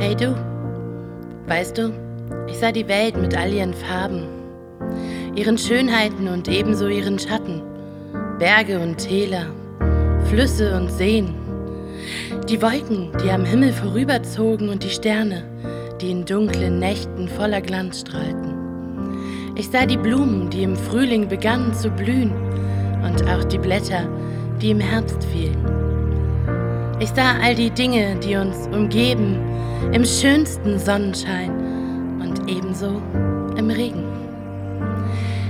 Hey du, weißt du, ich sah die Welt mit all ihren Farben, ihren Schönheiten und ebenso ihren Schatten, Berge und Täler, Flüsse und Seen, die Wolken, die am Himmel vorüberzogen und die Sterne, die in dunklen Nächten voller Glanz strahlten. Ich sah die Blumen, die im Frühling begannen zu blühen und auch die Blätter, die im Herbst fielen. Ich sah all die Dinge, die uns umgeben, im schönsten Sonnenschein und ebenso im Regen.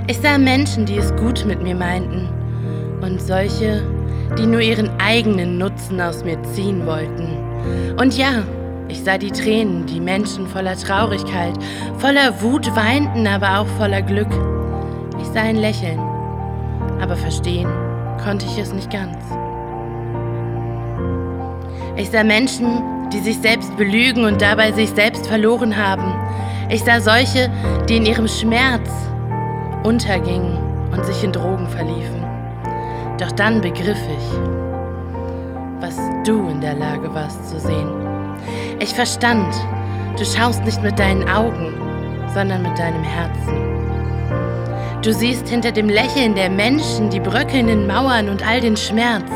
Ich sah Menschen, die es gut mit mir meinten und solche, die nur ihren eigenen Nutzen aus mir ziehen wollten. Und ja, ich sah die Tränen, die Menschen voller Traurigkeit, voller Wut weinten, aber auch voller Glück. Ich sah ein Lächeln, aber verstehen konnte ich es nicht ganz. Ich sah Menschen, die sich selbst belügen und dabei sich selbst verloren haben. Ich sah solche, die in ihrem Schmerz untergingen und sich in Drogen verliefen. Doch dann begriff ich, was du in der Lage warst zu sehen. Ich verstand, du schaust nicht mit deinen Augen, sondern mit deinem Herzen. Du siehst hinter dem Lächeln der Menschen die bröckelnden Mauern und all den Schmerz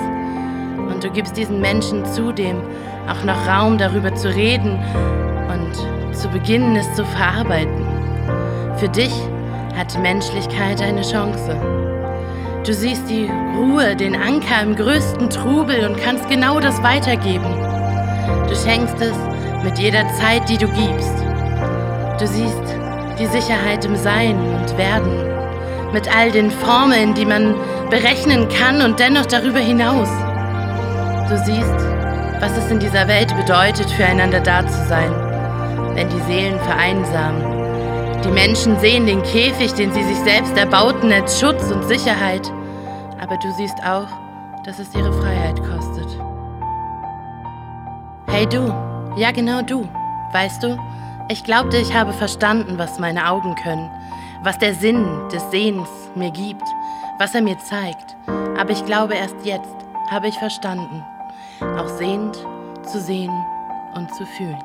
du gibst diesen Menschen zudem auch noch Raum darüber zu reden und zu beginnen, es zu verarbeiten. Für dich hat Menschlichkeit eine Chance. Du siehst die Ruhe, den Anker im größten Trubel und kannst genau das weitergeben. Du schenkst es mit jeder Zeit, die du gibst. Du siehst die Sicherheit im Sein und Werden, mit all den Formeln, die man berechnen kann und dennoch darüber hinaus. Du siehst, was es in dieser Welt bedeutet, füreinander da zu sein, wenn die Seelen vereinsamen. Die Menschen sehen den Käfig, den sie sich selbst erbauten, als Schutz und Sicherheit. Aber du siehst auch, dass es ihre Freiheit kostet. Hey du, ja genau du, weißt du, ich glaubte, ich habe verstanden, was meine Augen können, was der Sinn des Sehens mir gibt, was er mir zeigt. Aber ich glaube, erst jetzt habe ich verstanden auch sehend zu sehen und zu fühlen.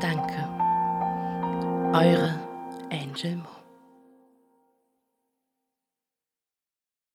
Danke. Eure Angel Mo.